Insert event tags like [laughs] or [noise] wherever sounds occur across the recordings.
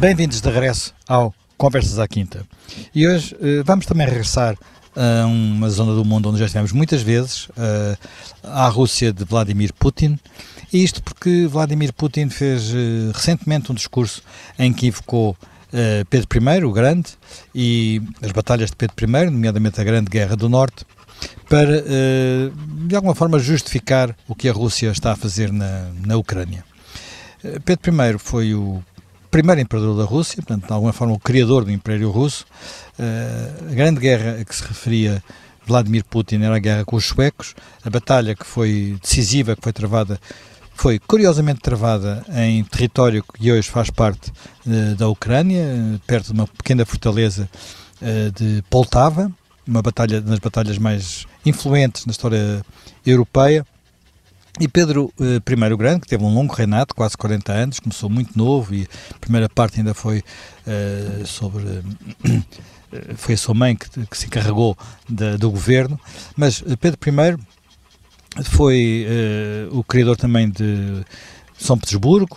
Bem-vindos de regresso ao Conversas à Quinta. E hoje uh, vamos também regressar a uma zona do mundo onde já estivemos muitas vezes, uh, à Rússia de Vladimir Putin. E isto porque Vladimir Putin fez uh, recentemente um discurso em que invocou Pedro I, o Grande, e as batalhas de Pedro I, nomeadamente a Grande Guerra do Norte, para, de alguma forma, justificar o que a Rússia está a fazer na, na Ucrânia. Pedro I foi o primeiro imperador da Rússia, portanto, de alguma forma, o criador do Império Russo. Uh, a grande guerra a que se referia Vladimir Putin era a guerra com os suecos. A batalha que foi decisiva, que foi travada, foi curiosamente travada em território que hoje faz parte uh, da Ucrânia, perto de uma pequena fortaleza uh, de Poltava, uma batalha das batalhas mais influentes na história europeia. E Pedro eh, I o Grande, que teve um longo reinado, quase 40 anos, começou muito novo e a primeira parte ainda foi uh, sobre. Uh, foi a sua mãe que, que se encarregou do governo, mas Pedro I foi uh, o criador também de São Petersburgo,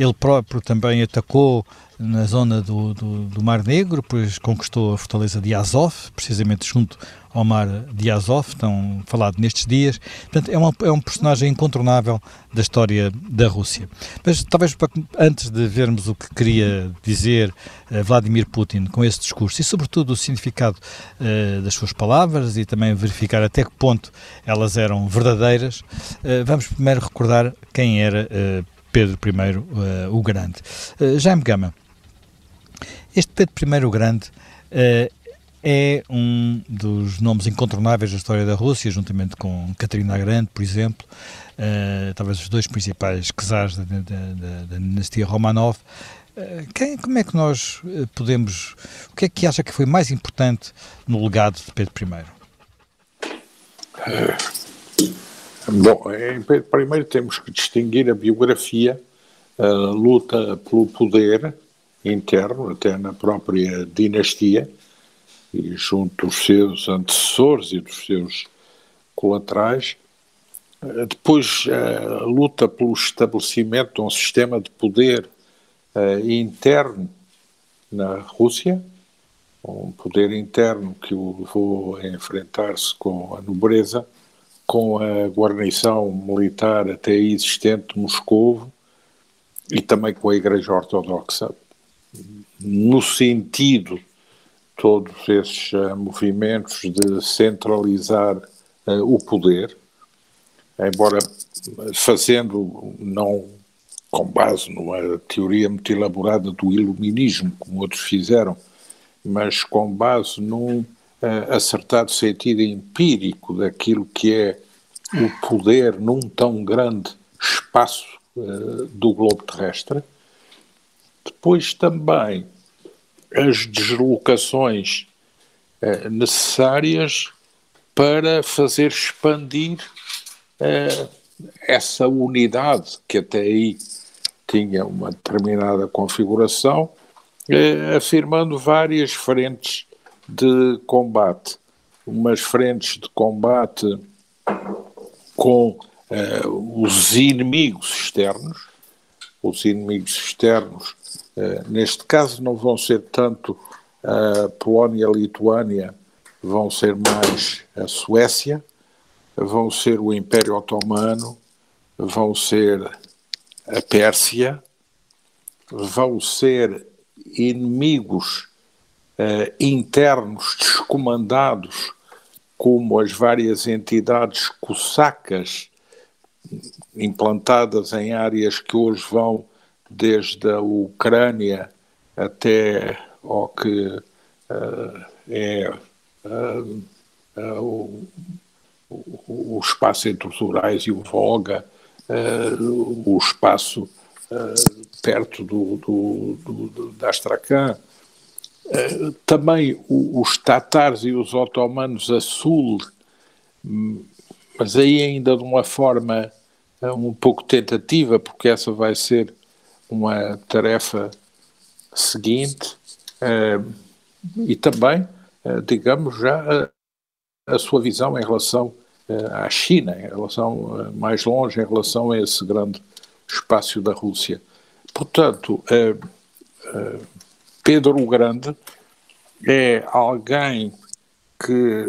ele próprio também atacou na zona do, do, do, Mar Negro, pois conquistou a fortaleza de Azov, precisamente junto ao mar de Azov, tão falado nestes dias. Portanto, é, uma, é um personagem incontornável da história da Rússia. Mas talvez antes de vermos o que queria dizer uh, Vladimir Putin com esse discurso e, sobretudo, o significado uh, das suas palavras e também verificar até que ponto elas eram verdadeiras, uh, vamos primeiro recordar quem era Pedro I o Grande. Jaime Gama, este Pedro I o Grande uh, é um dos nomes incontornáveis da história da Rússia, juntamente com Catarina Grande, por exemplo, uh, talvez os dois principais czares da, da, da, da dinastia Romanov. Uh, quem, como é que nós podemos. O que é que acha que foi mais importante no legado de Pedro I? [laughs] Bom, em I temos que distinguir a biografia, a luta pelo poder interno, até na própria dinastia, e junto dos seus antecessores e dos seus colaterais. Eh, depois, a luta pelo estabelecimento de um sistema de poder uh, interno na Rússia, um poder interno que o levou a enfrentar-se com a nobreza, com a guarnição militar até existente de Moscou e também com a Igreja Ortodoxa. No sentido todos esses uh, movimentos de centralizar uh, o poder, embora fazendo não com base numa teoria muito elaborada do iluminismo, como outros fizeram, mas com base num uh, acertado sentido empírico daquilo que é o poder num tão grande espaço do globo terrestre, depois também as deslocações eh, necessárias para fazer expandir eh, essa unidade que até aí tinha uma determinada configuração, afirmando várias frentes de combate. Umas frentes de combate com os inimigos externos, os inimigos externos eh, neste caso, não vão ser tanto a Polónia e a Lituânia, vão ser mais a Suécia, vão ser o Império Otomano, vão ser a Pérsia, vão ser inimigos uh, internos descomandados, como as várias entidades cossacas implantadas em áreas que hoje vão desde a Ucrânia até ao que uh, é uh, uh, o, o, espaço entre os Urais e o Volga, o espaço perto do, do, do, da Astrakhan, também os tatares e os otomanos a sul, mas aí ainda de uma forma um pouco tentativa, porque essa vai ser uma tarefa seguinte uh, e também, uh, digamos, já a, a, sua visão em relação à China, em relação mais longe, em relação a esse grande espaço da Rússia. portanto, Pedro o Grande é alguém que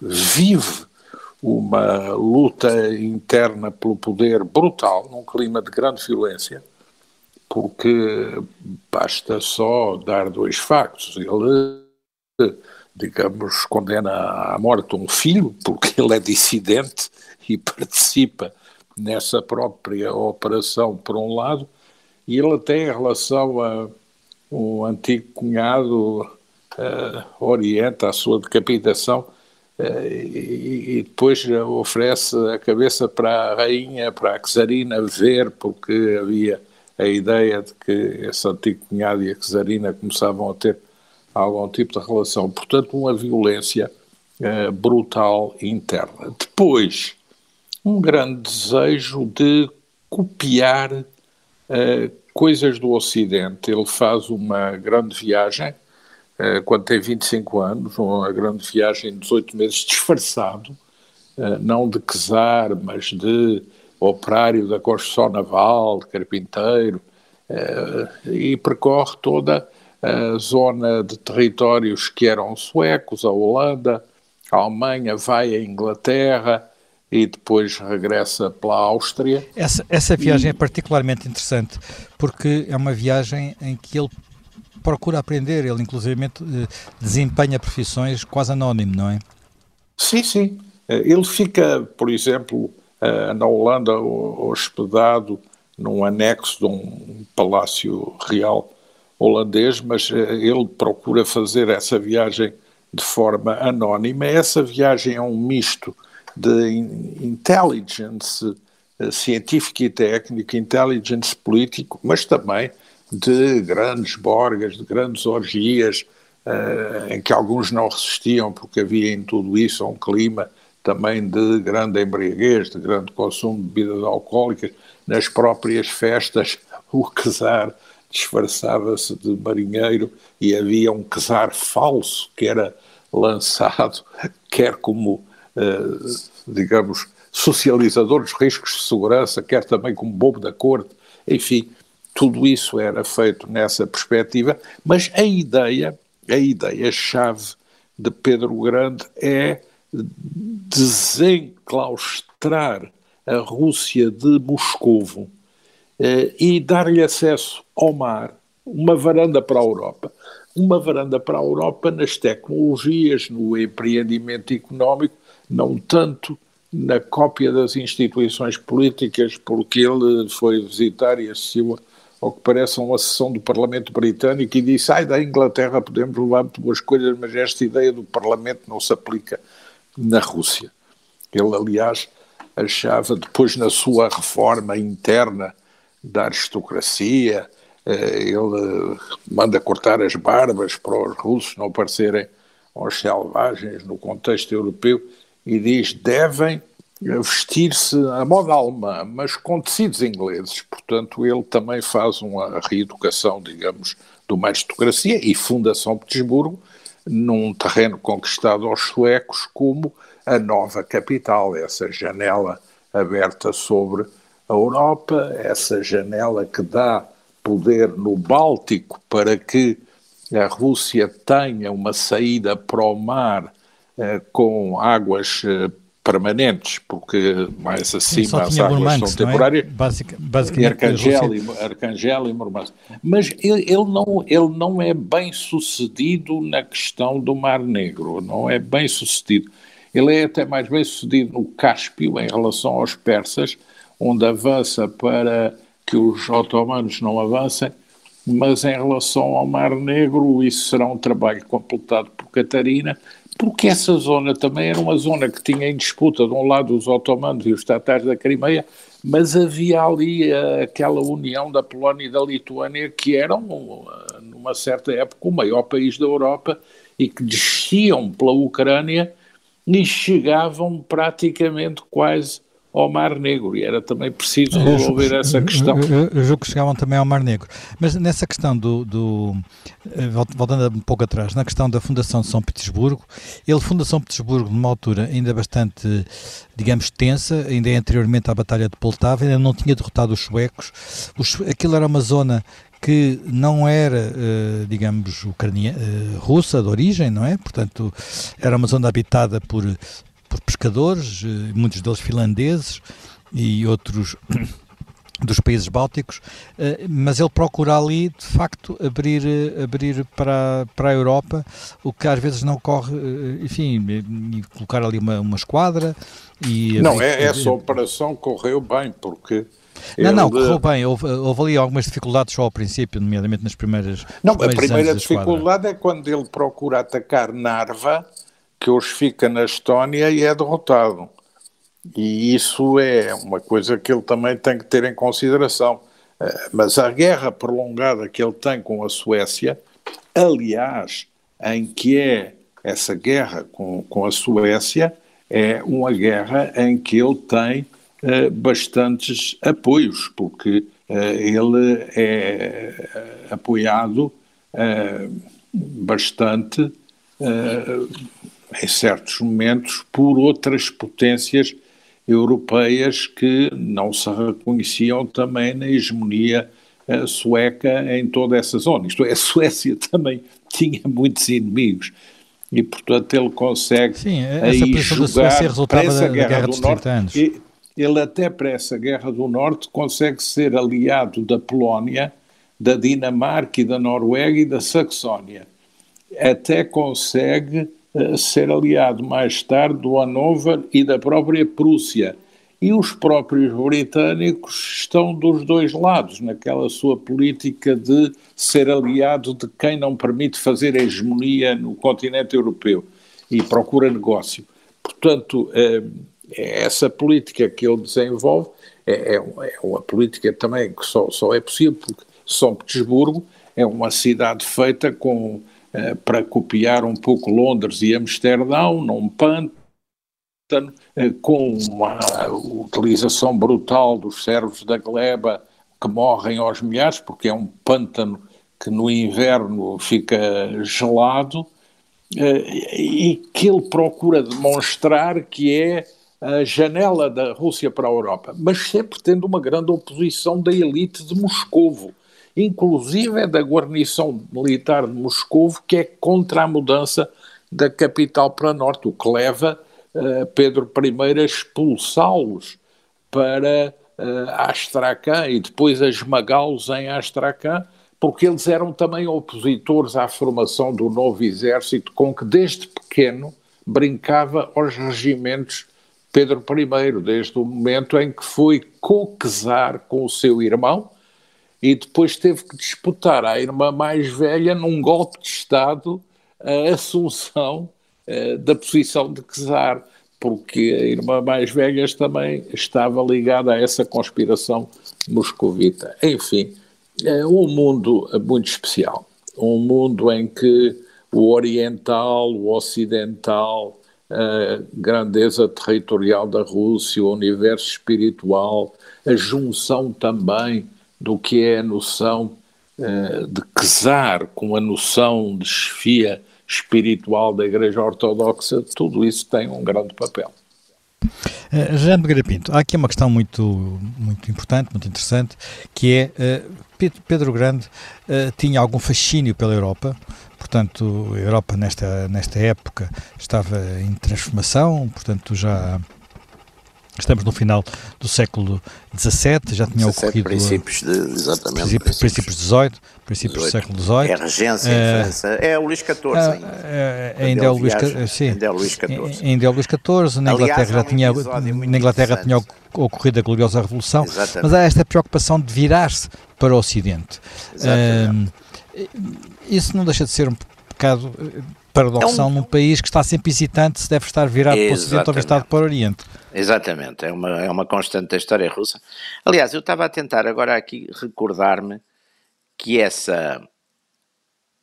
vive uma luta interna pelo poder brutal, num clima de grande violência, porque basta só dar dois factos. Ele, digamos, condena à morte um filho, porque ele é dissidente e participa nessa própria operação, por um lado, e ele até em relação a um antigo cunhado uh, orienta a sua decapitação uh, e, e, depois oferece a cabeça para a rainha, para a czarina ver, porque havia a ideia de que esse antigo cunhado e a czarina começavam a ter algum tipo de relação. Portanto, uma violência uh, brutal interna. Depois, um grande desejo de copiar coisas do Ocidente. Ele faz uma grande viagem, uh, quando tem 25 anos, uma grande viagem de 18 meses, disfarçado, não de czar, mas de operário da construção naval, de carpinteiro, e percorre toda a zona de territórios que eram suecos, a Holanda, a Alemanha, vai à Inglaterra e depois regressa pela Áustria. Essa, essa viagem e... é particularmente interessante porque é uma viagem em que ele procura aprender, ele inclusive eh, desempenha profissões quase anónimo, não é? Sim, sim. Eh, ele fica, por exemplo, eh, na Holanda hospedado num anexo de um palácio real holandês, mas ele procura fazer essa viagem de forma anónima. Essa viagem é um misto de intelligence eh, científica e técnica, intelligence político, mas também de grandes borgas, de grandes orgias, uh, em que alguns não resistiam porque havia em tudo isso um clima também de grande embriaguez, de grande consumo de bebidas alcoólicas, nas próprias festas, [laughs] o czar disfarçava-se de marinheiro e havia um quesar falso que era lançado, [laughs] quer como, digamos, socializador dos riscos de segurança, quer também como bobo da corte, enfim, tudo isso era feito nessa perspectiva, mas a ideia, a ideia-chave de Pedro Grande é desenclaustrar a Rússia de Moscovo eh, e dar-lhe acesso ao mar, uma varanda para a Europa. Uma varanda para a Europa nas tecnologias, no empreendimento económico, não tanto na cópia das instituições políticas, porque ele foi visitar e assistiu ao que parece uma sessão do Parlamento Britânico e disse: ai, da Inglaterra podemos levar muito boas coisas, mas esta ideia do Parlamento não se aplica na Rússia. Ele, aliás, achava, depois na sua reforma interna, da aristocracia, eh, ele manda cortar as barbas para os russos não parecerem aos selvagens no contexto europeu e diz devem vestir-se à moda alemã, mas com tecidos ingleses. Portanto, ele também faz uma reeducação, digamos, de uma aristocracia e funda São Petersburgo num terreno conquistado aos suecos como a nova capital, essa janela aberta sobre a Europa, essa janela que dá poder no Báltico para que a Rússia tenha uma saída para o mar eh, com águas eh, permanentes, porque mais acima as águas são é? temporárias. É? Basic, basicamente, Arcangel, e, Arcangel e Murmansk. Mas ele, ele, não, ele não é bem sucedido na questão do Mar Negro, não é bem sucedido. Ele é até mais bem sucedido no Cáspio em relação aos persas, onde avança para que os otomanos não avancem, mas em relação ao Mar Negro, isso será um trabalho completado por Catarina, porque essa zona também era uma zona que tinha em disputa de um lado os otomanos e os tatares da Crimeia, mas havia ali uh, aquela união da Polónia e da Lituânia que eram, uh, numa certa época, o maior país da Europa e que desciam pela Ucrânia e chegavam praticamente quase ao Mar Negro e era também preciso resolver essa questão. Eu, eu, julgo que chegavam também ao Mar Negro. Mas nessa questão do, do, eh, voltando um pouco atrás, na questão da fundação de São Petersburgo, ele funda São Petersburgo numa altura ainda bastante, digamos, tensa, ainda é anteriormente à Batalha de Poltava, ainda não tinha derrotado os suecos. Os, aquilo era uma zona que não era, uh, digamos, ucrania, uh, russa de origem, não é? Portanto, era uma zona habitada por, por pescadores, uh, muitos deles finlandeses e outros [coughs] dos países bálticos, mas ele procura ali, de facto, abrir, abrir para, para a Europa, o que às vezes não ocorre, enfim, e colocar ali uma, uma esquadra. E, não, é, essa operação correu bem, porque não, não, correu bem. Houve, houve, ali algumas dificuldades só ao princípio, nomeadamente nas primeiras. Não, a primeira dificuldade é quando ele procura atacar Narva, que hoje fica na Estónia e é derrotado. E isso é uma coisa que ele também tem que ter em consideração. Eh, mas a guerra prolongada que ele tem com a Suécia, aliás, em que é essa guerra com, com a Suécia, é uma guerra em que ele tem uh, bastantes apoios, porque uh, ele é apoiado bastante, em certos momentos, por outras potências europeias que não se reconheciam também na hegemonia sueca em toda essa zona. Isto é, a Suécia [laughs] também tinha muitos inimigos e, portanto, ele consegue Sim, essa aí jogar da, da Guerra, guerra 30 anos. E, ele até para essa Guerra do Norte consegue ser aliado da Polónia, da Dinamarca e da Noruega e da Saxónia. Até consegue ser aliado mais tarde do Hanover e da própria Prússia. E os próprios britânicos estão dos dois lados, naquela sua política de ser aliado de quem não permite fazer hegemonia no continente europeu e procura negócio. Portanto, uh, é essa política que ele desenvolve é, é, é uma política também que só, só é possível porque São Petersburgo é uma cidade feita com, eh, para copiar um pouco Londres e Amsterdão, num pântano, eh, com uma utilização brutal dos servos da gleba que morrem aos milhares, porque é um pântano que no inverno fica gelado, eh, e que ele procura demonstrar que é a janela da Rússia para a Europa, mas sempre tendo uma grande oposição da elite de Moscovo, inclusive da guarnição militar de Moscovo, que é contra a mudança da capital para norte, o que leva uh, Pedro I a expulsá-los para uh, Astrakhan e depois a esmagá-los em Astrakhan, porque eles eram também opositores à formação do novo exército, com que desde pequeno brincava aos regimentos Pedro I, desde o momento em que foi coquezar com o seu irmão e depois teve que disputar à irmã mais velha num golpe de Estado a assunção uh, da posição de czar, porque a irmã mais velha também estava ligada a essa conspiração moscovita. Enfim, é um mundo muito especial, um mundo em que o oriental, o ocidental, a grandeza territorial da Rússia, o universo espiritual, a junção também do que é a noção uh, de czar com a noção de chefia espiritual da Igreja Ortodoxa, tudo isso tem um grande papel. Jean Begueira Pinto, há aqui uma questão muito, muito importante, muito interessante, que é uh, Pedro Grande uh, tinha algum fascínio pela Europa, portanto, a Europa nesta, nesta época estava em transformação, portanto, já estamos no final do século XVII, já tinha 17, ocorrido... princípios de, exatamente. Princípios, princípios XVIII, princípios 18. do século XVIII. É a regência em França, é o Luís XIV ainda. É, ainda, é o Luís, sim, ainda é o Luís XIV. Ainda é o Luís XIV, na Inglaterra Aliás, já tinha, na Inglaterra tinha ocorrido a gloriosa Revolução, exatamente. mas há esta preocupação de virar-se para o Ocidente. Exatamente. Um, isso não deixa de ser um bocado eh, paradoxal é um... num país que está sempre hesitante se deve estar virado Exatamente. para o Ocidente ou virado para o Oriente. Exatamente, é uma, é uma constante da história russa. Aliás, eu estava a tentar agora aqui recordar-me que essa,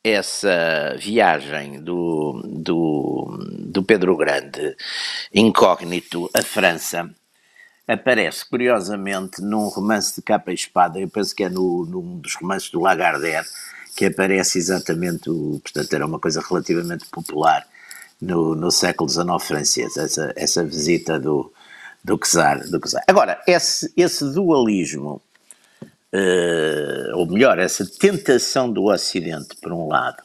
essa viagem do, do, do Pedro Grande incógnito à França aparece curiosamente num romance de capa e espada, eu penso que é no, num dos romances do Lagardère, que aparece exatamente, o, portanto era uma coisa relativamente popular no, no século XIX francês, essa, essa visita do, do czar, do czar. Agora, esse, esse dualismo, uh, ou melhor, essa tentação do Ocidente, por um lado,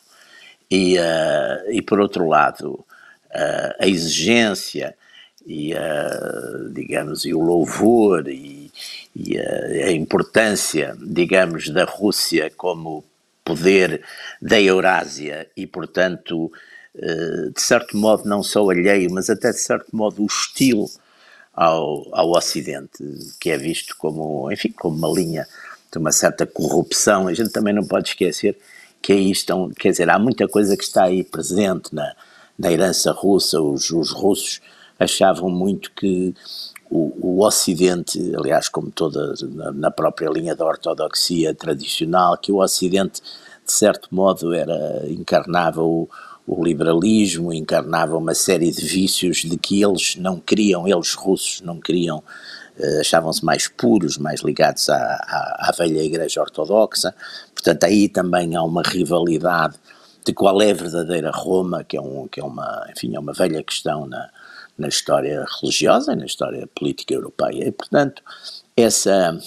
e, uh, e por outro lado, uh, a exigência e, digamos, e o louvor e, e a, a importância, digamos, da Rússia como poder da Eurásia e, portanto, de certo modo não só alheio, mas até de certo modo hostil ao, ao Ocidente, que é visto como, enfim, como uma linha de uma certa corrupção. A gente também não pode esquecer que aí estão, quer dizer, há muita coisa que está aí presente na, na herança russa. Os, os russos achavam muito que o, o, Ocidente, aliás, como toda na, própria linha da ortodoxia tradicional, que o Ocidente, de certo modo, era encarnava o, o liberalismo, encarnava uma série de vícios de que eles não queriam, eles russos não queriam, eh, achavam-se mais puros, mais ligados à, à, à, velha Igreja Ortodoxa. Portanto, aí também há uma rivalidade de qual é a verdadeira Roma, que é, um, que é, uma, enfim, é uma velha questão na, na história religiosa e na história política europeia. E, portanto, essa,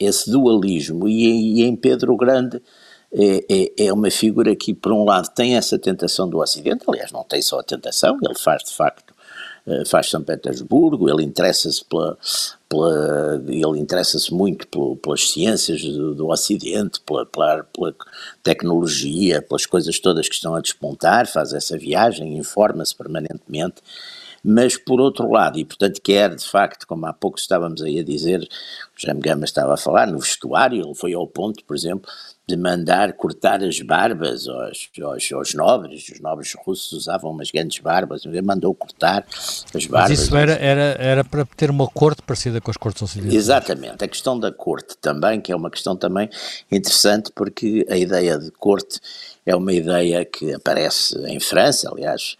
esse dualismo, e, e em Pedro o Grande é, é, é, uma figura que, por um lado, tem essa tentação do Ocidente, aliás, não tem só a tentação, ele faz de facto, eh, faz São Petersburgo, ele interessa-se pela, pela, ele interessa-se muito pelas ciências do, do Ocidente, pela, pela, pela, tecnologia, pelas coisas todas que estão a despontar, faz essa viagem, informa-se permanentemente, mas por outro lado, e portanto quer de facto, como há pouco estávamos aí a dizer, o Jaime Gama estava a falar, no vestuário, ele foi ao ponto, por exemplo, de mandar cortar as barbas aos, aos, aos, nobres, os nobres russos usavam umas grandes barbas, ele mandou cortar as barbas. Mas isso era, era, era para ter uma corte parecida com as cortes ocidentais. Exatamente, a questão da corte também, que é uma questão também interessante, porque a ideia de corte é uma ideia que aparece em França, aliás,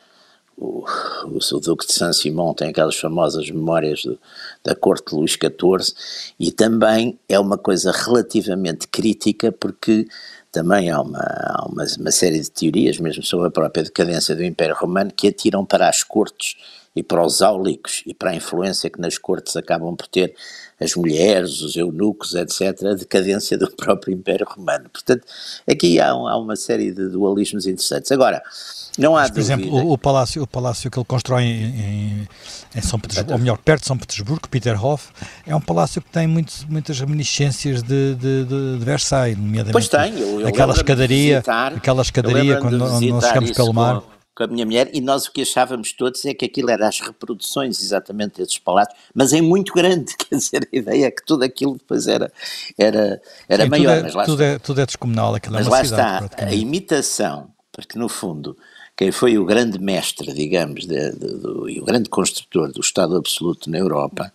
o, o, Duque de Saint-Simon tem aquelas famosas memórias do, da corte de Luís XIV e também é uma coisa relativamente crítica porque também há uma, há uma, uma série de teorias, mesmo sobre a própria decadência do Império Romano, que atiram para as cortes e para os áulicos e para a influência que nas cortes acabam por ter as mulheres, os eunucos, etc., a decadência do [laughs] próprio Império Romano. Portanto, aqui há, há uma série de dualismos interessantes. Agora, não há Mas, por exemplo, o, o, palácio, o palácio que ele constrói em, em, em São Petersburgo, ou melhor, perto de São Petersburgo, Peterhof, é um palácio que tem muitas reminiscências de, de, de, Versailles, nomeadamente. Pois tem, eu, eu aquela escadaria, visitar, aquela escadaria quando nós chegamos pelo mar. Com, com a minha mulher, e nós o que achávamos todos é que aquilo era as reproduções exatamente desses palácios, mas em muito grande, [laughs] quer dizer, a ideia é que tudo aquilo depois era, era, era Sim, maior. Tudo é, tudo, é, tudo é descomunal, aquilo mas é uma lá cidade, está, a imitação, porque no fundo quem foi o grande mestre, digamos, de, de, do, e o grande construtor do Estado absoluto na Europa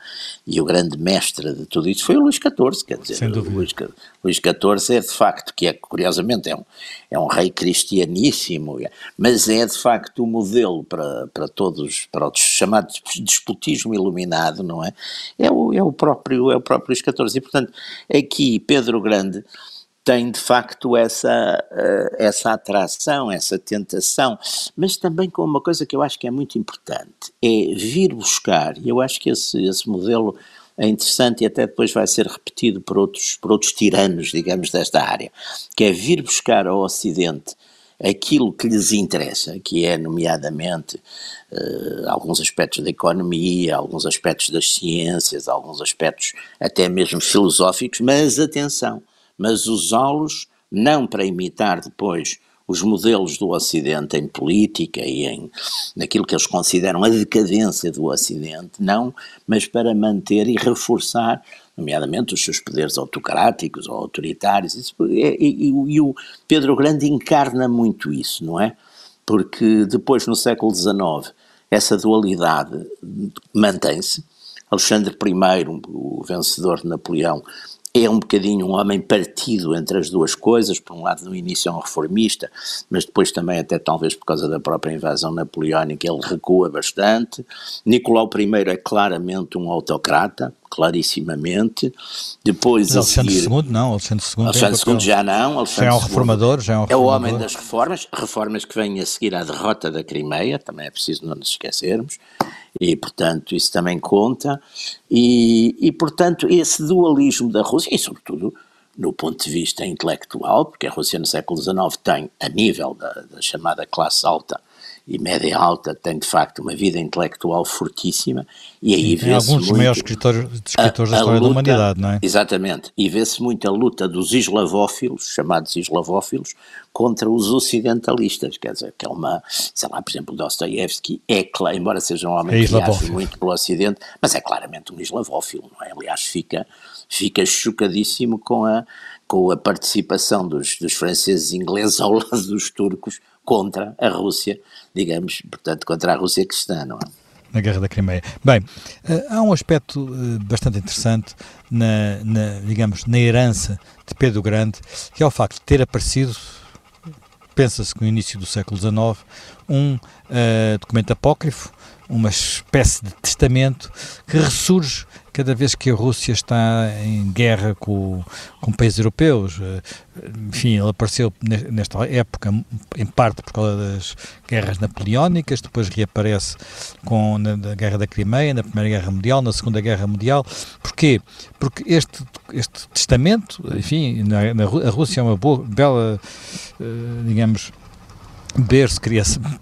e o grande mestre de tudo isso foi o Luís XIV, quer dizer, o Luís, Luís XIV é de facto, que é curiosamente é um, é um rei cristianíssimo, é, mas é de facto o modelo para, para todos, para o chamado despotismo iluminado, não é? É o, é o próprio, é o próprio Luís XIV e portanto aqui Pedro Grande tem de facto essa, uh, essa atração, essa tentação, mas também com uma coisa que eu acho que é muito importante, é vir buscar, e eu acho que esse, esse modelo é interessante e até depois vai ser repetido por outros, por outros tiranos, digamos, desta área, que é vir buscar ao Ocidente aquilo que lhes interessa, que é, nomeadamente, uh, alguns aspectos da economia, alguns aspectos das ciências, alguns aspectos até mesmo filosóficos, mas atenção, mas usá-los não para imitar depois os modelos do Ocidente em política e em naquilo que eles consideram a decadência do Ocidente, não, mas para manter e reforçar, nomeadamente, os seus poderes autocráticos ou autoritários. Isso, e, e, e o Pedro Grande encarna muito isso, não é? Porque depois, no século XIX, essa dualidade mantém-se. Alexandre I, o vencedor de Napoleão, é um bocadinho um homem partido entre as duas coisas, por um lado no início é um reformista, mas depois também até talvez por causa da própria invasão napoleónica ele recua bastante. Nicolau I é claramente um autocrata, clarissimamente. Depois Alexandre seguir, II não, Alexandre II, Alexandre II já não. Alexandre já é um reformador, já é um reformador. É o homem das reformas, reformas que vêm a seguir à derrota da Crimeia, também é preciso não nos esquecermos, e portanto isso também conta, e, e portanto esse dualismo da Rússia, e sobretudo no ponto de vista intelectual, porque a Rússia no século XIX tem, a nível da, da chamada classe alta, e média alta tem de facto uma vida intelectual fortíssima e aí vê-se alguns dos maiores escritores, escritores a, da história luta, da humanidade, não é? Exatamente, e vê-se muito a luta dos eslavófilos, chamados eslavófilos, contra os ocidentalistas, quer dizer, que é uma, sei lá, por exemplo, Dostoiévski é, embora seja um homem é que viaja muito pelo ocidente, mas é claramente um eslavófilo, não é? Aliás, fica, fica chocadíssimo com a, com a participação dos, dos franceses e ingleses ao lado dos turcos contra a Rússia, digamos, portanto, contra a Rússia cristã, não é? Na Guerra da Crimeia. Bem, eh, há um aspecto eh, bastante interessante na, na, digamos, na herança de Pedro Grande, que é o facto de ter aparecido, pensa-se que no início do século XIX, um uh, documento apócrifo, uma espécie de testamento que ressurge cada vez que a Rússia está em guerra com, com países europeus. Eh, enfim, ele apareceu nesta época, em parte por causa das guerras napoleónicas, depois reaparece com, na, na Guerra da Crimeia, na Primeira Guerra Mundial, na Segunda Guerra Mundial. Porquê? Porque este, este testamento, enfim, na, na, a Rússia é uma boa, bela, uh, digamos, berço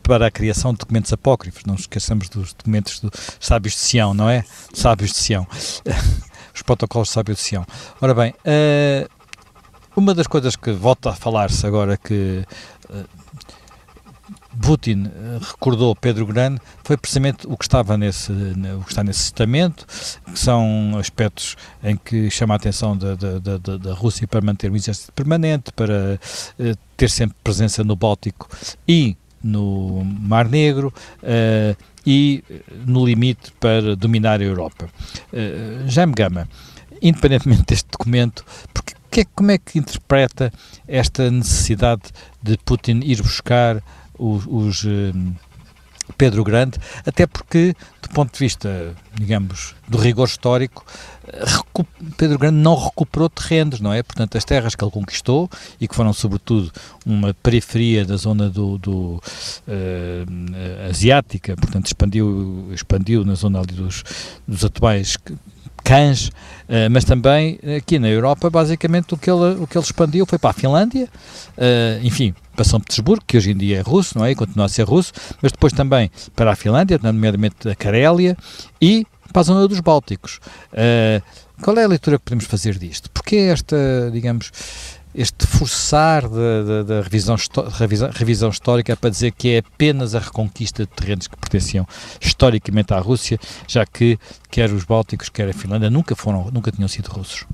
para a criação de documentos apócrifos. Não esqueçamos dos documentos dos sábios de Sião, não é? Sábios de Sião. [laughs] Os protocolos de sábios de Sião. Ora bem, uh, uma das coisas que volta a falar-se agora que uh, Putin eh, recordou Pedro Grande foi precisamente o que estava nesse, o que está nesse testamento, que são aspectos em que chama a atenção da, da, da, da Rússia para manter um exército permanente, para uh, ter sempre presença no Báltico e no Mar Negro uh, e no limite para dominar a Europa. Uh, Jaime Gama, independentemente deste documento, porque que, como é que interpreta esta necessidade de Putin ir buscar os, os um, Pedro Grande, até porque, do ponto de vista, digamos, do rigor histórico, Pedro Grande não recuperou terrenos, não é? Portanto, as terras que ele conquistou e que foram, sobretudo, uma periferia da zona do, do uh, asiática, portanto, expandiu, expandiu na zona ali dos, dos atuais cães, uh, mas também aqui na Europa, basicamente, o que ele, o que ele expandiu foi para a Finlândia, uh, enfim, para São Petersburgo, que hoje em dia é russo, não é? E continua a ser russo, mas depois também para a Finlândia, nomeadamente a Carélia, e para a zona dos Bálticos. Uh, qual é a leitura que podemos fazer disto? Porque esta, digamos, este forçar da, revisão, revisão, revisão, histórica para dizer que é apenas a reconquista de terrenos que pertenciam historicamente à Rússia, já que quer os Bálticos, quer a Finlândia nunca foram, nunca tinham sido russos.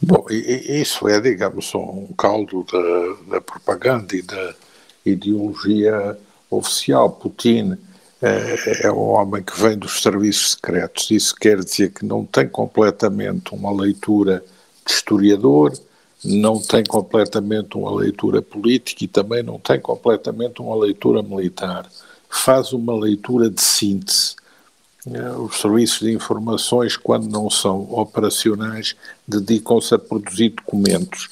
Bom, isso é, digamos, um caldo da, da propaganda e da ideologia oficial. Putin é, é um homem que vem dos serviços secretos. Isso quer dizer que não tem completamente uma leitura de historiador, não tem completamente uma leitura política e também não tem completamente uma leitura militar. Faz uma leitura de síntese. É, os serviços de informações, quando não são operacionais, dedicam-se a produzir documentos.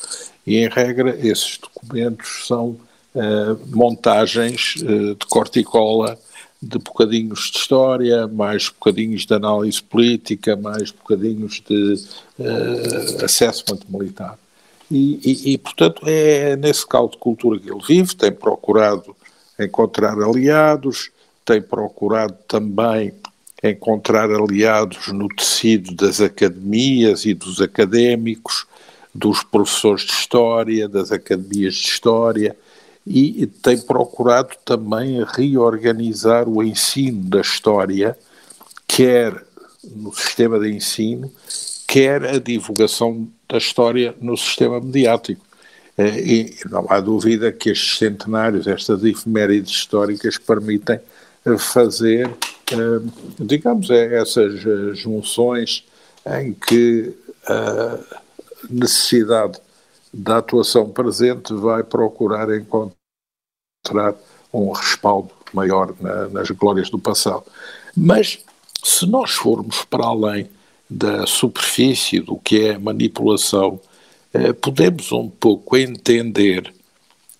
E, em regra, esses documentos são uh, montagens uh, de corticola de bocadinhos de história, mais bocadinhos de análise política, mais bocadinhos de uh, assessment militar. E, e, e, portanto, é nesse caldo de cultura que ele vive, tem procurado encontrar aliados, tem procurado também encontrar aliados no tecido das academias e dos académicos, dos professores de História, das academias de História, e tem procurado também reorganizar o ensino da História, quer no sistema de ensino, quer a divulgação da história no sistema mediático. Eh, e não há dúvida que estes centenários, estas efemérides históricas, permitem eh, fazer, eh, digamos, essas junções em que necessidade da atuação presente vai procurar encontrar um respaldo maior na, nas glórias do passado. Mas se nós formos para além da superfície do que é manipulação, eh, podemos um pouco entender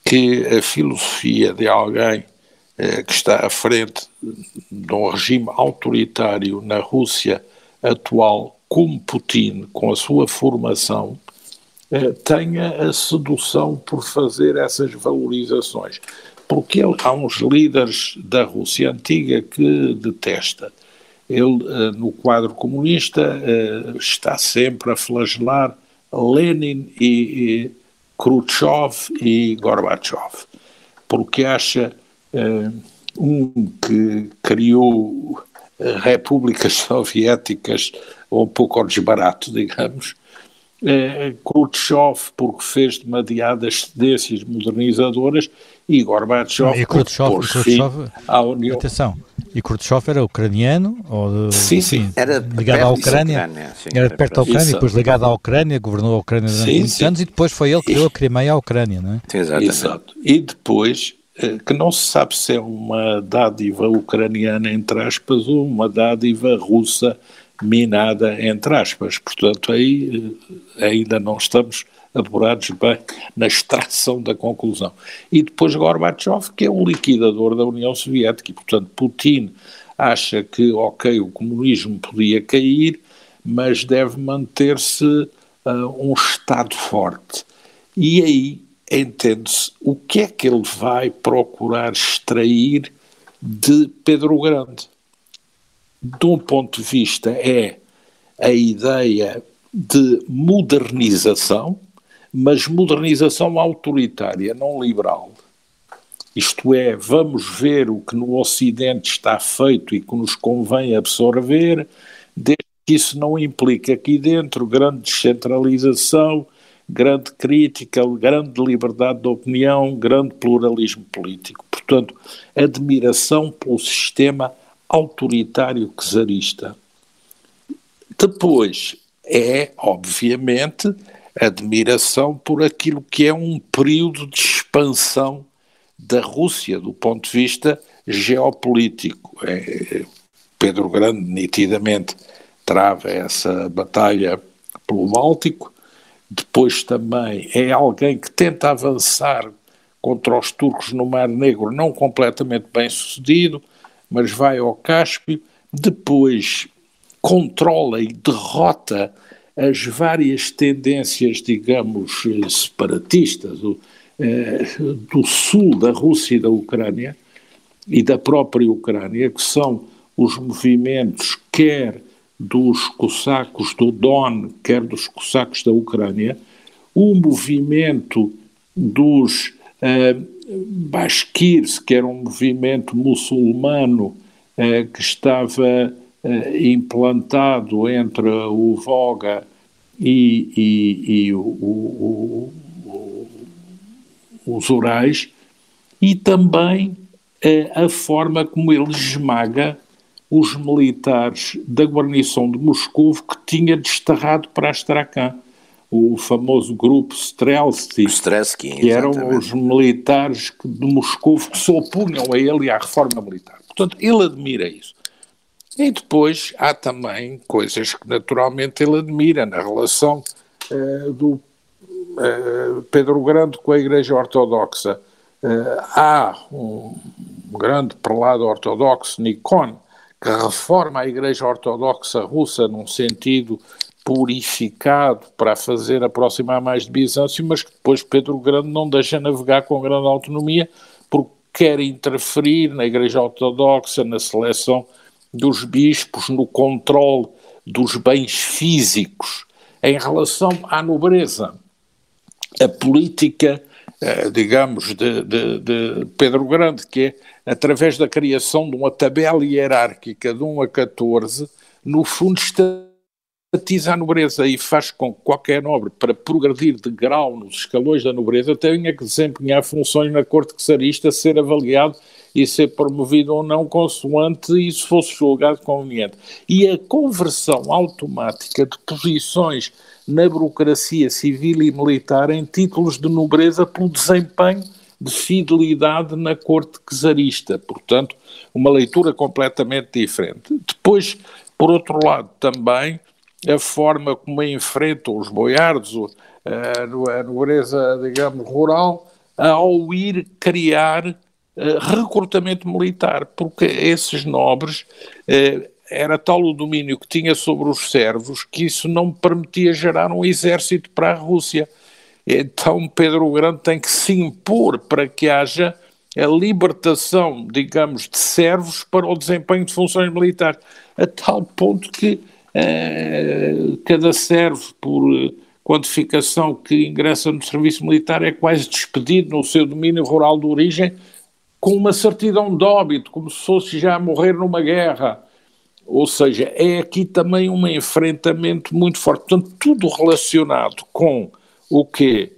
que a filosofia de alguém eh, que está à frente de um regime autoritário na Rússia atual, como Putin, com a sua formação, eh, tenha a sedução por fazer essas valorizações. Porque há uns líderes da Rússia antiga que detesta. Ele, eh, no quadro comunista, está sempre a flagelar Lenin e, Khrushchev e Gorbachev, porque acha uh, um que criou repúblicas [laughs] soviéticas um pouco ao desbarato, digamos, Khrushchev porque fez demasiadas cedências modernizadoras e Gorbachev e Khrushchev, pôs Khrushchev, à União. Atenção, e Khrushchev era ucraniano? Ou de, sim, sim. Era ligado à Ucrânia? Ucrânia sim, era perto da Ucrânia, depois ligado à Ucrânia, governou a Ucrânia durante sim, muitos sim. anos e depois foi ele que deu a Crimeia à Ucrânia, não é? Exatamente. Exato. E depois, eh, que não se sabe se é uma dádiva ucraniana, entre aspas, ou uma dádiva russa minada, entre aspas. Portanto, aí eh, ainda não estamos apurados bem na extração da conclusão. E depois Gorbachev, que é um liquidador da União Soviética, e portanto Putin acha que, ok, o comunismo podia cair, mas deve manter-se uh, um Estado forte. E aí entende-se o que é que ele vai procurar extrair de Pedro Grande. De um ponto de vista, é a ideia de modernização, mas modernização autoritária, não liberal. Isto é, vamos ver o que no Ocidente está feito e que nos convém absorver, desde que isso não implica aqui dentro grande descentralização, grande crítica, grande liberdade de opinião, grande pluralismo político. Portanto, admiração pelo sistema autoritário czarista. Depois, é, obviamente, admiração por aquilo que é um período de expansão da Rússia do ponto de vista geopolítico. É, Pedro Grande nitidamente trava essa batalha pelo Báltico, depois também é alguém que tenta avançar contra os turcos no Mar Negro, não completamente bem sucedido, mas vai ao Cáspio, depois controla e derrota as várias tendências, digamos, separatistas do, eh, do sul da Rússia e da Ucrânia e da própria Ucrânia, que são os movimentos quer dos cossacos do Don, quer dos cossacos da Ucrânia, o movimento dos eh, Bashkirs, que era um movimento muçulmano eh, que estava eh, implantado entre o Voga e, e, e o, o, o, os Urais, e também eh, a forma como ele esmaga os militares da guarnição de Moscou que tinha desterrado para Astrakhan, o famoso grupo Strelsky, que eram os militares de Moscou que se opunham a ele e à reforma militar. Portanto, ele admira isso. E depois há também coisas que naturalmente ele admira na relação uh, do uh, Pedro Grande com a Igreja Ortodoxa. Uh, há um grande prelado ortodoxo, Nikon, que reforma a Igreja Ortodoxa russa num sentido purificado para fazer aproximar mais de Bizâncio, mas que depois Pedro Grande não deixa navegar com grande autonomia porque quer interferir na Igreja Ortodoxa, na seleção dos bispos no controle dos bens físicos em relação à nobreza. A política, eh, digamos, de, de, de, Pedro Grande, que é através da criação de uma tabela hierárquica de 1 a 14, no fundo estatiza a nobreza e faz com que qualquer nobre, para progredir de grau nos escalões da nobreza, tenha que desempenhar funções na corte czarista, ser avaliado e ser promovido ou não, consoante isso fosse julgado conveniente. E a conversão automática de posições na burocracia civil e militar em títulos de nobreza pelo desempenho de fidelidade na corte czarista. Portanto, uma leitura completamente diferente. Depois, por outro lado, também a forma como enfrentam os boiardos, a nobreza, digamos, rural, ao ir criar eh, recrutamento militar, porque esses nobres eh, era tal o domínio que tinha sobre os servos que isso não permitia gerar um exército para a Rússia. Então Pedro o Grande tem que se impor para que haja a libertação, digamos, de servos para o desempenho de funções militares, a tal ponto que eh, cada servo, por quantificação que ingressa no serviço militar, é quase despedido no seu domínio rural de origem com uma certidão de óbito, como se fosse já morrer numa guerra. Ou seja, é aqui também um enfrentamento muito forte. Portanto, tudo relacionado com o que?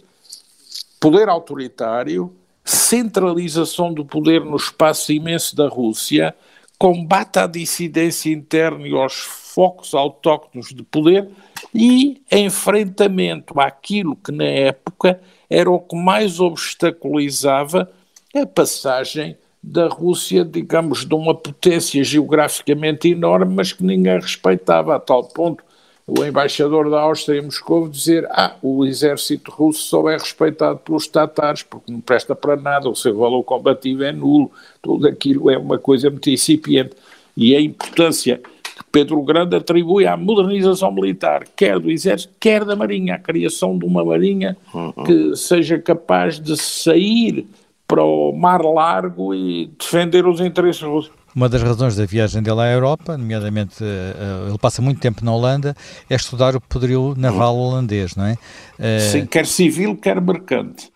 Poder autoritário, centralização do poder no espaço imenso da Rússia, combate à dissidência interna e aos focos autóctonos de poder e enfrentamento àquilo que na época era o que mais obstaculizava a passagem da Rússia, digamos, de uma potência geograficamente enorme, mas que ninguém respeitava, a tal ponto o embaixador da Áustria em Moscou dizer ah, o exército russo só é respeitado pelos tatares porque não presta para nada, o seu valor combativo é nulo, tudo aquilo é uma coisa muito incipiente. E a importância que Pedro Grande atribui à modernização militar, quer do exército, quer da marinha, a criação de uma marinha uhum. que seja capaz de sair para o mar largo e defender os interesses russos. Uma das razões da viagem dele à Europa, nomeadamente uh, ele passa muito tempo na Holanda, é estudar o poderio naval holandês, não é? Uh, Sim, quer civil, quer mercante.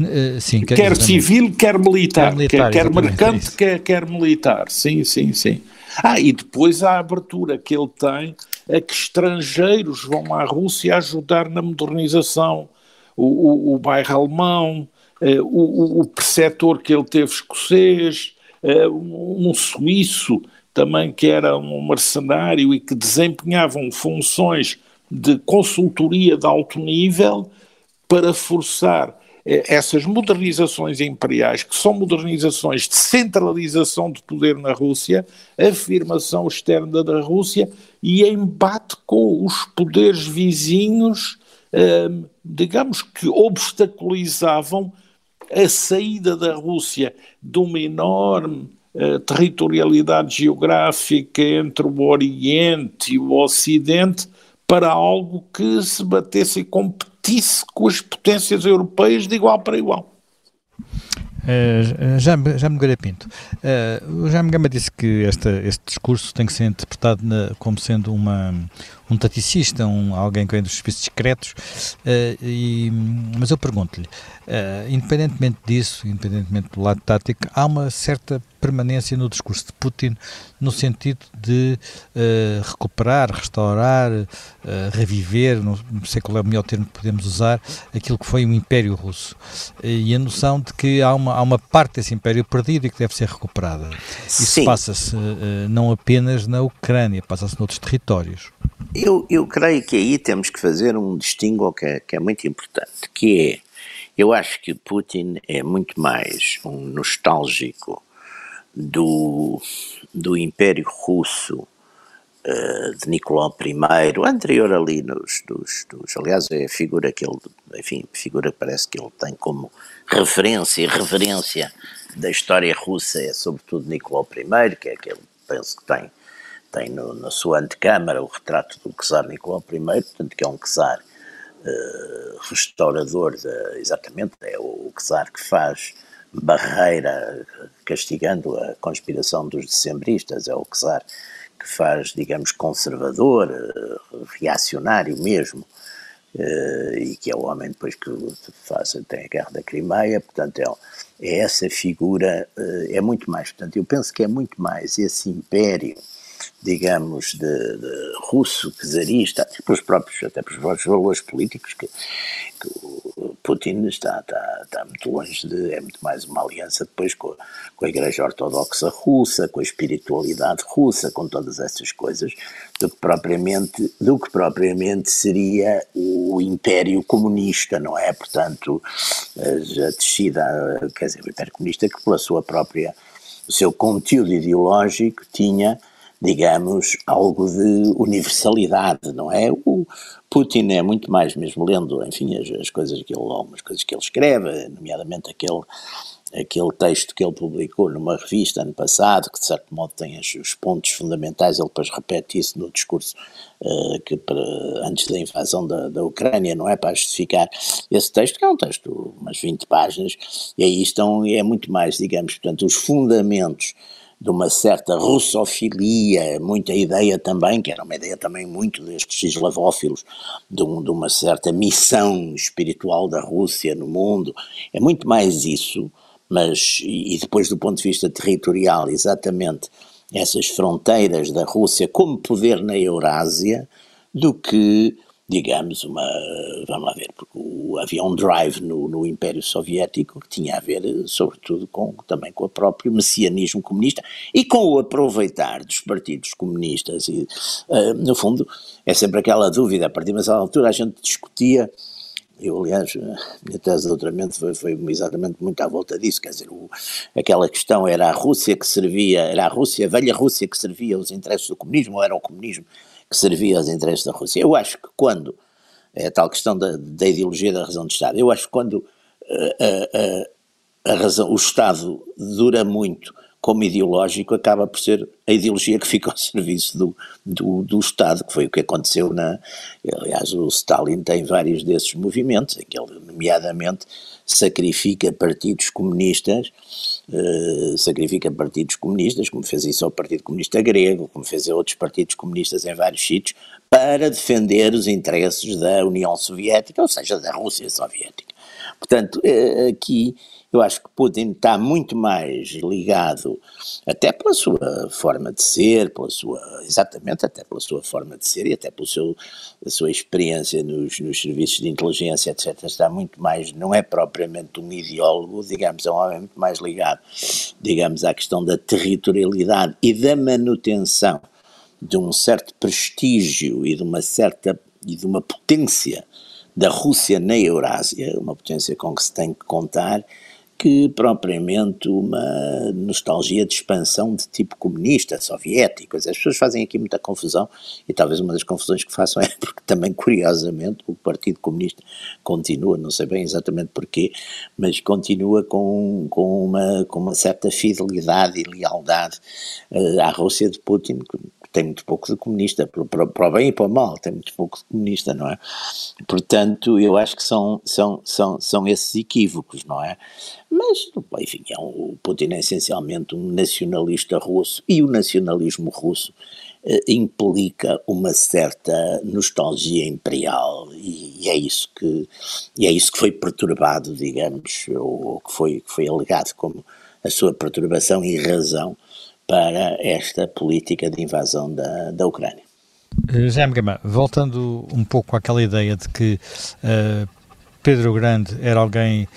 Uh, sim, quer, quer civil, quer militar. Quer, militar, quer, quer mercante, é quer, quer militar. Sim, sim, sim. Ah, e depois a abertura que ele tem a que estrangeiros vão à Rússia ajudar na modernização. O, o, o bairro alemão, eh, o, o preceptor que ele teve escocês, eh, um suíço também que era um mercenário e que desempenhavam funções de consultoria de alto nível para forçar eh, essas modernizações imperiais, que são modernizações de centralização de poder na Rússia, afirmação externa da Rússia e embate com os poderes vizinhos, digamos que obstaculizavam a saída da Rússia de uma enorme uh, territorialidade geográfica entre o Oriente e o Ocidente para algo que se batesse e competisse com as potências europeias de igual para igual. Uh, já, já me Pinto, uh, o Jaime Gama disse que esta, este discurso tem que ser interpretado na, como sendo uma, um taticista, um, alguém que vem dos discretos, uh, e, mas eu pergunto-lhe, uh, independentemente disso, independentemente do lado tático, há uma certa permanência no discurso de Putin no sentido de uh, recuperar, restaurar, reviver, não sei qual é o melhor termo que podemos usar, aquilo que foi o Império Russo. e a noção de que há uma, há uma parte desse Império perdido e que deve ser recuperada. Isso passa-se não apenas na Ucrânia, passa-se noutros territórios. Eu, eu creio que aí temos que fazer um distingo que é, que é muito importante, que é, eu acho que Putin é muito mais um nostálgico do, do Império Russo uh, de Nicolau I, anterior ali nos, dos, dos, aliás é a figura que ele, enfim, figura parece que ele tem como referência e reverência da história russa é sobretudo Nicolau I, que é aquele, penso que tem tem no, na sua antecâmara o retrato do czar Nicolau I, portanto que é um czar uh, restaurador, de, exatamente, é o, o czar que faz barreira castigando a conspiração dos decembristas, é o czar que faz, digamos, conservador, uh, reacionário mesmo, uh, e que é o homem depois que faz, tem a guerra da Crimeia, portanto é, é essa figura, uh, é muito mais, portanto eu penso que é muito mais esse império digamos, de, de russo, czarista, até pelos próprios, até pelos próprios valores políticos que, que o Putin está, está, está muito longe de, é muito mais uma aliança depois com, com a Igreja Ortodoxa Russa, com a espiritualidade russa, com todas essas coisas, do que propriamente, do que propriamente seria o Império Comunista, não é? Portanto, a descida, quer dizer, o Império Comunista que pela sua própria, o seu conteúdo ideológico tinha digamos, algo de universalidade, não é? O Putin é muito mais, mesmo lendo, enfim, as, as coisas que ele, algumas coisas que ele escreve, nomeadamente aquele, aquele texto que ele publicou numa revista ano passado, que de certo modo tem os, os pontos fundamentais, ele depois repete isso no discurso uh, que para, antes da invasão da, da Ucrânia, não é? Para justificar esse texto, que é um texto, umas 20 páginas, e aí estão, é muito mais, digamos, portanto, os fundamentos de uma certa russofilia, muita ideia também, que era uma ideia também muito destes eslavófilos, de, um, de uma certa missão espiritual da Rússia no mundo. É muito mais isso, mas, e depois do ponto de vista territorial, exatamente essas fronteiras da Rússia como poder na Eurásia, do que digamos, uma, vamos lá ver, porque o, havia um drive no, no Império Soviético que tinha a ver, sobretudo, com, também com o próprio messianismo comunista e com o aproveitar dos partidos comunistas. E, uh, no fundo, é sempre aquela dúvida, a partir de uma altura a gente discutia eu, aliás, a minha tese de doutoramento foi, foi, exatamente muito à volta disso, quer dizer, o, aquela questão era a Rússia que servia, era a Rússia, a velha Rússia que servia os interesses do comunismo ou era o comunismo que servia aos interesses da Rússia. Eu acho que quando, é a tal questão da, da ideologia da razão de Estado, eu acho que quando uh, uh, a razão, o Estado dura muito como ideológico, acaba por ser a ideologia que fica ao [laughs] serviço do, do, do, Estado, que foi o que aconteceu na. Aliás, o Stalin tem vários desses movimentos, em que ele, nomeadamente, sacrifica partidos comunistas, uh, sacrifica partidos comunistas, como fez isso ao Partido Comunista Grego, como fez a outros partidos comunistas em vários sítios, para defender os interesses da União Soviética, ou seja, da Rússia Soviética. Portanto, uh, aqui eu acho que Putin está muito mais ligado, até pela sua forma de ser, pela sua, exatamente até pela sua forma de ser e até pela sua, sua experiência nos, nos serviços de inteligência, etc. Está muito mais, não é propriamente um ideólogo, digamos, é um homem muito mais ligado, digamos, à questão da territorialidade e da manutenção de um certo prestígio e de uma certa e de uma potência da Rússia na Eurásia, uma potência com que se tem que contar que propriamente uma nostalgia de expansão de tipo comunista, soviético. As pessoas fazem aqui muita confusão e talvez uma das confusões que façam [laughs] é porque também, curiosamente, o Partido Comunista continua, não sei bem exatamente porquê, mas continua com, com, uma, com uma certa fidelidade e lealdade uh, à Rússia de Putin, tem muito pouco de comunista, para, o bem e para o mal, tem muito pouco de comunista, não é? Portanto, eu acho que são, são, são, são esses equívocos, não é? Mas, enfim, é um, o Putin é essencialmente um nacionalista russo e o nacionalismo russo eh, implica uma certa nostalgia imperial e, e, é isso que e é isso que foi perturbado, digamos, ou, ou que foi que foi alegado como a sua perturbação e razão para esta política de invasão da, da Ucrânia. Eh, Jaime Gama, voltando um pouco àquela ideia de que uh, Pedro Grande era alguém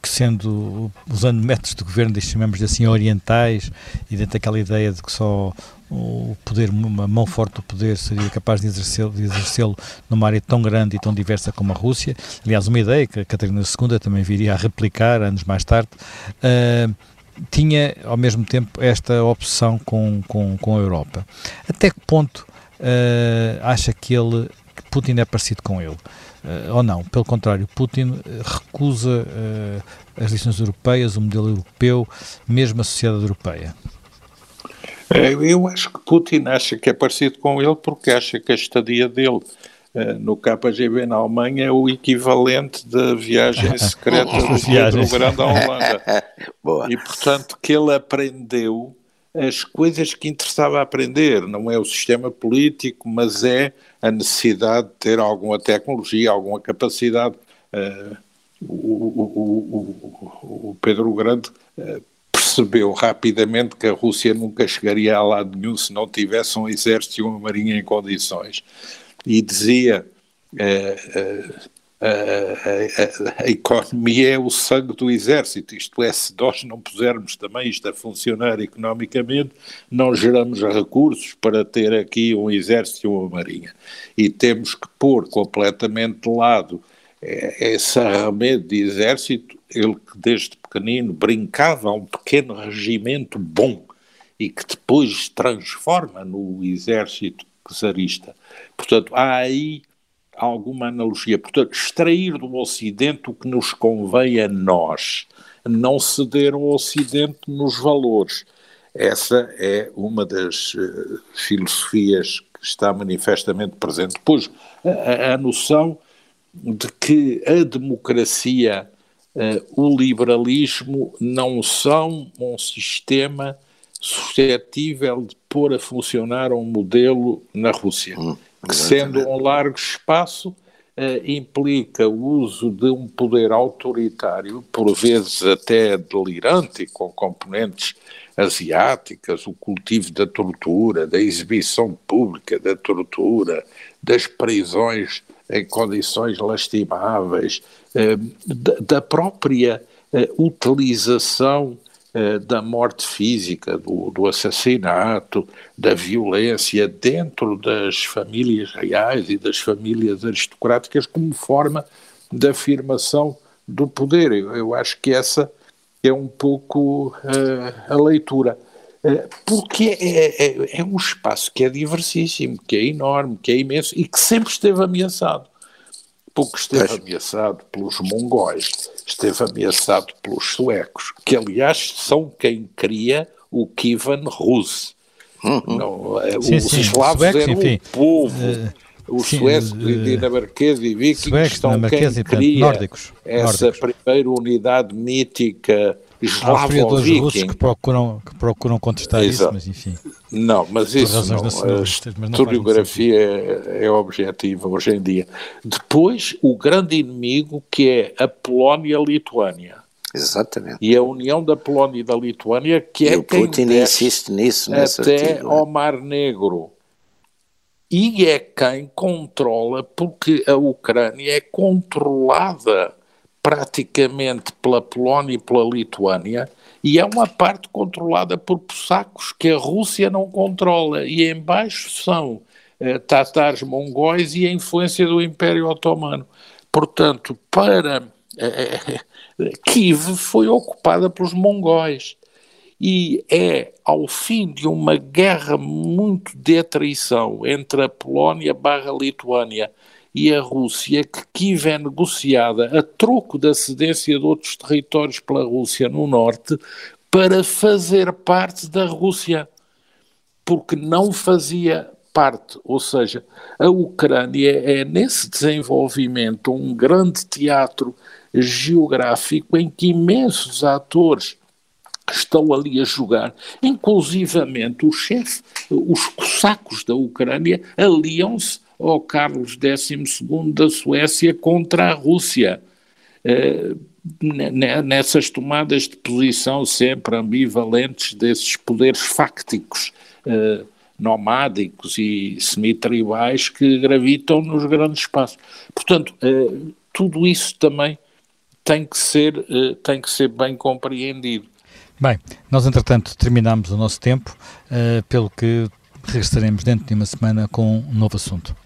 que sendo, usando métodos de governo, chamamos de assim, orientais, e dentro daquela ideia de que só o poder, uma mão forte do poder seria capaz de exercê-lo exercê numa área tão grande e tão diversa como a Rússia. Aliás, uma ideia que a Catarina II também viria a replicar anos mais tarde. Uh, tinha ao mesmo tempo esta opção com, com, com a Europa. Até que ponto uh, acha que ele que Putin é parecido com ele? Uh, ou não? Pelo contrário, Putin recusa uh, as lições europeias, o modelo europeu, mesmo a sociedade europeia. Eu acho que Putin acha que é parecido com ele porque acha que a estadia dele eh, no KGB na Alemanha é o equivalente da viagem [laughs] secreta do Pedro Grande à Holanda. [laughs] e, portanto, que ele aprendeu as coisas que interessava aprender, não é o sistema político, mas é a necessidade de ter alguma tecnologia, alguma capacidade. Uh, o, o, o, o, Pedro Grande uh, percebeu rapidamente que a Rússia nunca chegaria a lado nenhum se não tivesse um exército e uma marinha em condições. E dizia. Uh, a, a, a, economia é o sangue do exército, isto é, se nós não pusermos também isto a funcionar economicamente, não geramos recursos para ter aqui um exército e uma marinha. E temos que pôr completamente de lado esse arremedo de exército, ele que desde pequenino brincava a um pequeno regimento bom e que depois transforma no exército czarista. Portanto, há aí alguma analogia. Portanto, extrair do Ocidente o que nos convém a nós, não ceder ao Ocidente nos valores. Essa é uma das uh, filosofias que está manifestamente presente. Depois, a, a noção de que a democracia, uh, o liberalismo não são um sistema suscetível de pôr a funcionar um modelo na Rússia. Hum que sendo um largo espaço, Uh, implica o uso de um poder autoritário, por vezes até delirante, com componentes asiáticas, o cultivo da tortura, da exibição pública da tortura, das prisões em condições lastimáveis, uh, da, da, própria uh, utilização eh, da morte física, do, do, assassinato, da violência dentro das famílias reais e das famílias aristocráticas como forma de afirmação do poder. Eu, eu acho que essa é um pouco uh, a leitura. Uh, porque é, é, é um espaço que é diversíssimo, que é enorme, que é imenso e que sempre esteve ameaçado pouco esteve ameaçado pelos mongóis, esteve ameaçado pelos suecos, que aliás são quem cria o Kivan Rus. Uhum. Não, é, sim, os sim. eslavos suecos, eram enfim, um povo. Uh, os suecos uh, dinamarqueses e vikings suecos, são quem cria nórdicos, essa nórdicos. primeira unidade mítica Há historiadores russos que procuram, que procuram contestar Exato. isso, mas enfim. Não, mas isso não, a historiografia é, é objetiva hoje em dia. Depois, o grande inimigo que é a Polónia-Lituânia. Exatamente. E a união da Polónia e da Lituânia, que é e quem Putin insiste nisso até artigo, ao Mar Negro. E é quem controla, porque a Ucrânia é controlada praticamente pela Polónia e pela Lituânia, e é uma parte controlada por possacos que a Rússia não controla, e embaixo são eh, tatares mongóis e a influência do Império Otomano. Portanto, para eh, [laughs] Kiev foi ocupada pelos mongóis e é ao fim de uma guerra muito de atrição entre a Polónia barra Lituânia e a Rússia, que Kiev é negociada a troco da cedência de outros territórios pela Rússia no norte para fazer parte da Rússia, porque não fazia parte, ou seja, a Ucrânia é nesse desenvolvimento um grande teatro geográfico em que imensos atores estão ali a jogar, inclusivamente o chefe, os cossacos da Ucrânia aliam-se ao Carlos XII da Suécia contra a Rússia. Uh, nessas tomadas de posição sempre ambivalentes desses poderes fácticos, uh, nomádicos e semitribais que gravitam nos grandes espaços. Portanto, uh, tudo isso também tem que ser, tem que ser bem compreendido. Bem, nós entretanto terminamos o nosso tempo, pelo que regressaremos dentro de uma semana com um novo assunto.